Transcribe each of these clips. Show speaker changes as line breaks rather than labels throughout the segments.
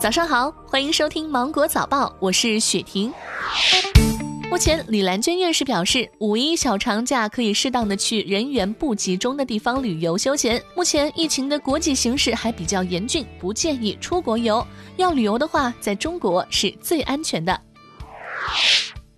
早上好，欢迎收听芒果早报，我是雪婷。目前，李兰娟院士表示，五一小长假可以适当的去人员不集中的地方旅游休闲。目前疫情的国际形势还比较严峻，不建议出国游。要旅游的话，在中国是最安全的。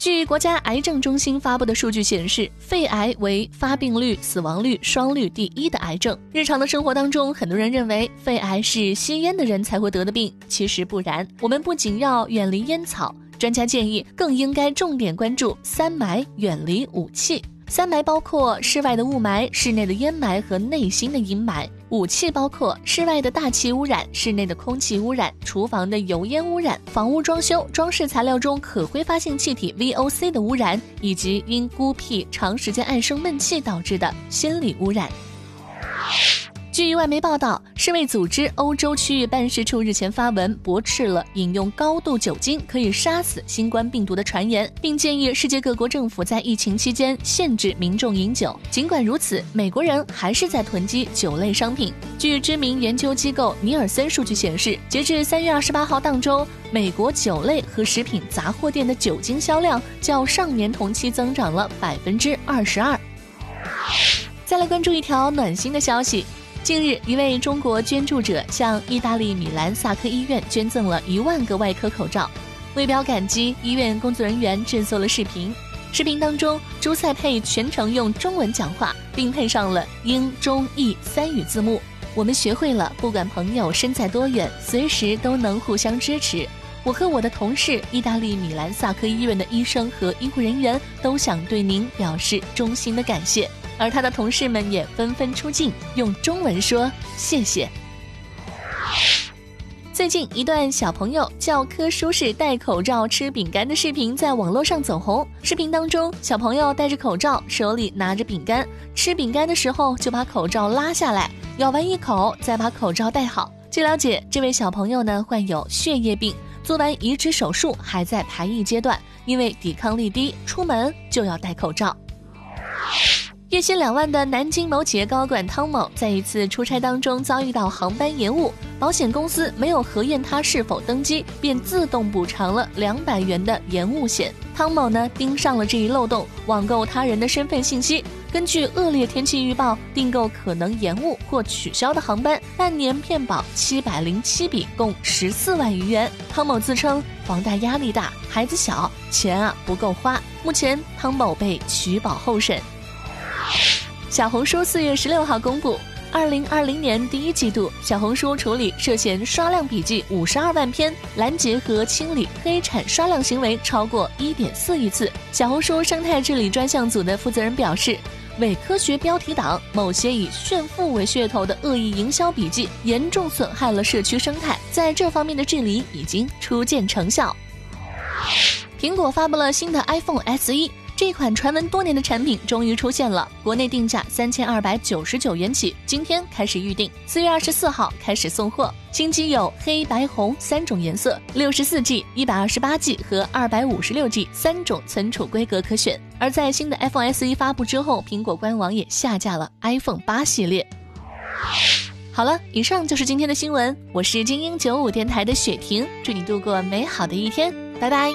据国家癌症中心发布的数据显示，肺癌为发病率、死亡率双率第一的癌症。日常的生活当中，很多人认为肺癌是吸烟的人才会得的病，其实不然。我们不仅要远离烟草，专家建议更应该重点关注三霾，远离武器。三霾包括室外的雾霾、室内的烟霾和内心的阴霾；武器包括室外的大气污染、室内的空气污染、厨房的油烟污染、房屋装修装饰材料中可挥发性气体 VOC 的污染，以及因孤僻、长时间爱生闷气导致的心理污染。据外媒报道，世卫组织欧洲区域办事处日前发文驳斥了饮用高度酒精可以杀死新冠病毒的传言，并建议世界各国政府在疫情期间限制民众饮酒。尽管如此，美国人还是在囤积酒类商品。据知名研究机构尼尔森数据显示，截至三月二十八号当周，美国酒类和食品杂货店的酒精销量较上年同期增长了百分之二十二。再来关注一条暖心的消息。近日，一位中国捐助者向意大利米兰萨科医院捐赠了一万个外科口罩。为表感激，医院工作人员制作了视频。视频当中，朱塞佩全程用中文讲话，并配上了英、中、意三语字幕。我们学会了，不管朋友身在多远，随时都能互相支持。我和我的同事，意大利米兰萨科医院的医生和医护人员，都想对您表示衷心的感谢。而他的同事们也纷纷出镜，用中文说谢谢。最近一段小朋友教科书式戴口罩吃饼干的视频在网络上走红。视频当中，小朋友戴着口罩，手里拿着饼干，吃饼干的时候就把口罩拉下来，咬完一口再把口罩戴好。据了解，这位小朋友呢患有血液病，做完移植手术还在排异阶段，因为抵抗力低，出门就要戴口罩。月薪两万的南京某企业高管汤某，在一次出差当中遭遇到航班延误，保险公司没有核验他是否登机，便自动补偿了两百元的延误险。汤某呢盯上了这一漏洞，网购他人的身份信息，根据恶劣天气预报订购可能延误或取消的航班，半年骗保七百零七笔，共十四万余元。汤某自称房贷压力大，孩子小，钱啊不够花。目前汤某被取保候审。小红书四月十六号公布，二零二零年第一季度，小红书处理涉嫌刷量笔记五十二万篇，拦截和清理黑产刷量行为超过一点四亿次。小红书生态治理专项组的负责人表示，伪科学标题党、某些以炫富为噱头的恶意营销笔记，严重损害了社区生态，在这方面的治理已经初见成效。苹果发布了新的 iPhone SE。这款传闻多年的产品终于出现了，国内定价三千二百九十九元起，今天开始预定，四月二十四号开始送货。新机有黑白红三种颜色，六十四 G、一百二十八 G 和二百五十六 G 三种存储规格可选。而在新的 iPhone SE 发布之后，苹果官网也下架了 iPhone 八系列。好了，以上就是今天的新闻，我是精英九五电台的雪婷，祝你度过美好的一天，拜拜。